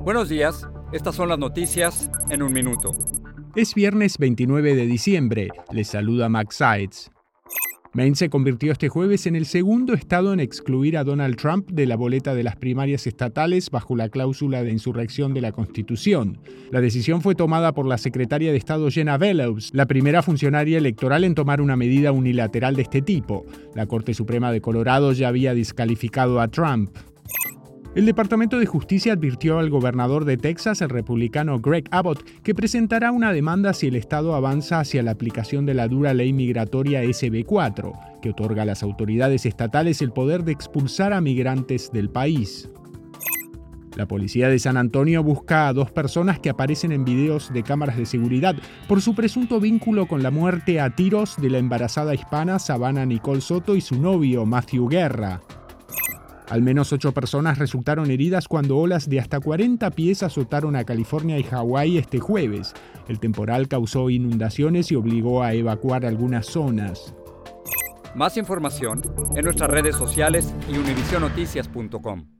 Buenos días. Estas son las noticias en un minuto. Es viernes 29 de diciembre. Les saluda Max Sides. Maine se convirtió este jueves en el segundo estado en excluir a Donald Trump de la boleta de las primarias estatales bajo la cláusula de insurrección de la Constitución. La decisión fue tomada por la secretaria de Estado Jenna Bellows, la primera funcionaria electoral en tomar una medida unilateral de este tipo. La Corte Suprema de Colorado ya había descalificado a Trump. El Departamento de Justicia advirtió al gobernador de Texas, el republicano Greg Abbott, que presentará una demanda si el Estado avanza hacia la aplicación de la dura ley migratoria SB4, que otorga a las autoridades estatales el poder de expulsar a migrantes del país. La policía de San Antonio busca a dos personas que aparecen en videos de cámaras de seguridad por su presunto vínculo con la muerte a tiros de la embarazada hispana Savannah Nicole Soto y su novio Matthew Guerra. Al menos ocho personas resultaron heridas cuando olas de hasta 40 pies azotaron a California y Hawái este jueves. El temporal causó inundaciones y obligó a evacuar algunas zonas. Más información en nuestras redes sociales y univisionoticias.com.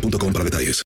boostmobile.com para detalles.